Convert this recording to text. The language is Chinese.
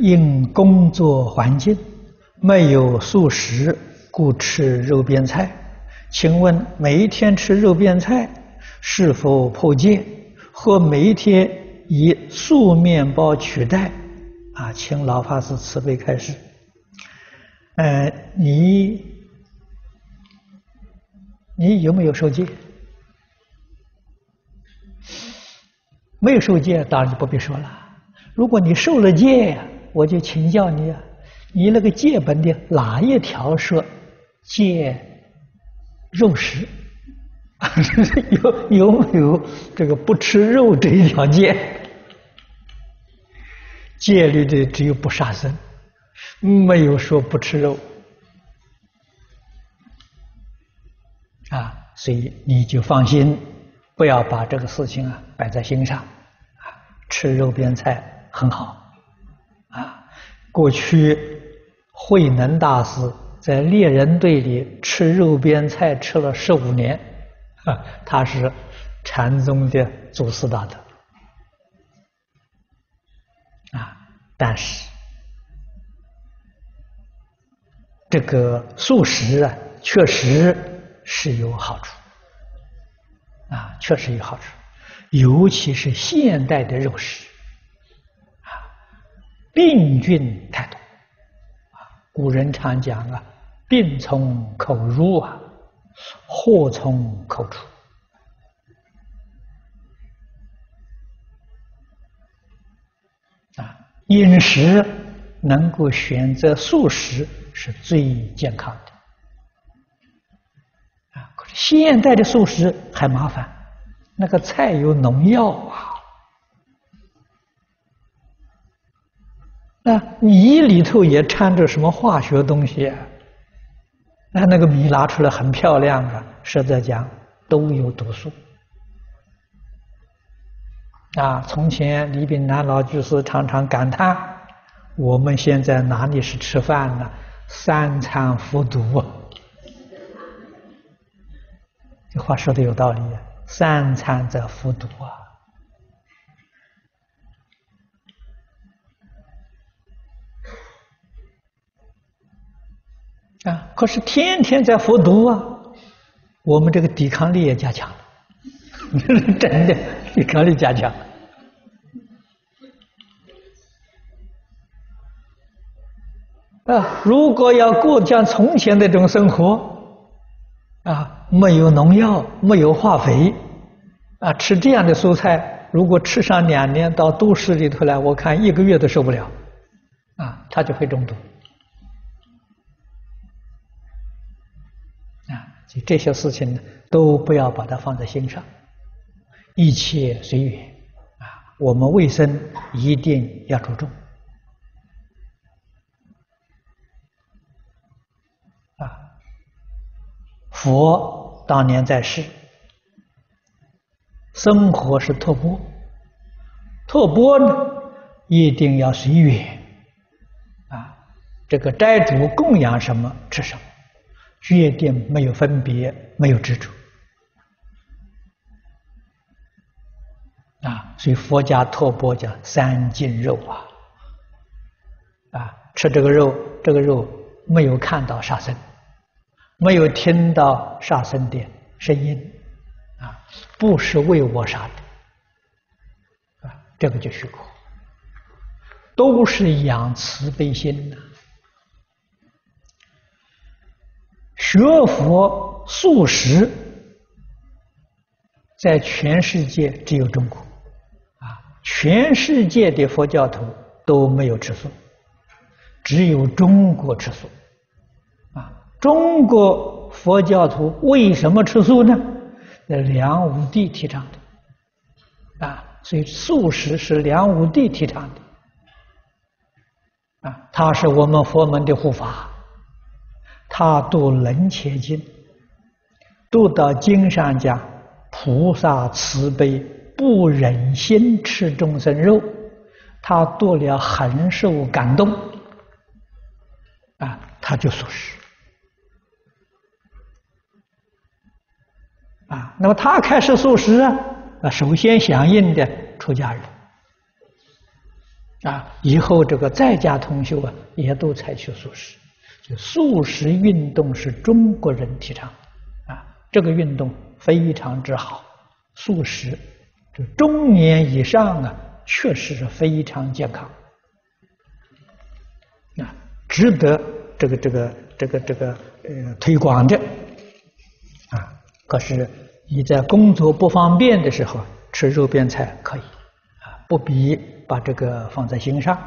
因工作环境没有素食，故吃肉边菜。请问每一天吃肉边菜是否破戒？或每一天以素面包取代？啊，请老法师慈悲开示。呃，你你有没有受戒？没有受戒，当然就不必说了。如果你受了戒呀，我就请教你啊，你那个戒本的哪一条说戒肉食？有有没有这个不吃肉这一条戒？戒律的只有不杀生，没有说不吃肉啊，所以你就放心。不要把这个事情啊摆在心上，啊，吃肉边菜很好，过去慧能大师在猎人队里吃肉边菜吃了十五年，啊，他是禅宗的祖师大德，啊，但是这个素食啊，确实是有好处。啊，确实有好处，尤其是现代的肉食，病菌太多，啊，古人常讲啊，病从口入啊，祸从口出，啊，饮食能够选择素食是最健康的。啊，可是现代的素食还麻烦，那个菜有农药啊，那米里头也掺着什么化学东西，那那个米拿出来很漂亮啊，实在讲都有毒素。啊，从前李炳南老居士常常感叹：我们现在哪里是吃饭呢？三餐服毒！这话说的有道理，三餐在服毒啊！啊，可是天天在服毒啊，我们这个抵抗力也加强了，真的抵抗力加强了。啊，如果要过像从前那种生活，啊。没有农药，没有化肥，啊，吃这样的蔬菜，如果吃上两年到都市里头来，我看一个月都受不了，啊，他就会中毒，这些事情呢，都不要把它放在心上，一切随缘，啊，我们卫生一定要注重，啊，佛。当年在世，生活是托钵，托钵呢一定要随缘啊。这个斋主供养什么吃什么，决定没有分别，没有执着啊。所以佛家托钵叫三净肉啊，啊，吃这个肉，这个肉没有看到杀生。没有听到杀生的声音，啊，不是为我杀的，啊，这个就许可，都是养慈悲心的。学佛素食，在全世界只有中国，啊，全世界的佛教徒都没有吃素，只有中国吃素。啊中国佛教徒为什么吃素呢？那梁武帝提倡的，啊，所以素食是梁武帝提倡的，啊，他是我们佛门的护法，他读《楞伽经》，读到经上讲菩萨慈悲，不忍心吃众生肉，他读了很受感动，啊，他就素食。啊，那么他开始素食啊，啊，首先响应的出家人，啊，以后这个在家同修啊，也都采取素食。素食运动是中国人提倡，啊，这个运动非常之好。素食，就中年以上啊，确实是非常健康，啊，值得这个这个这个这个呃推广的，啊，可是你在工作不方便的时候吃肉边菜可以，啊，不必把这个放在心上。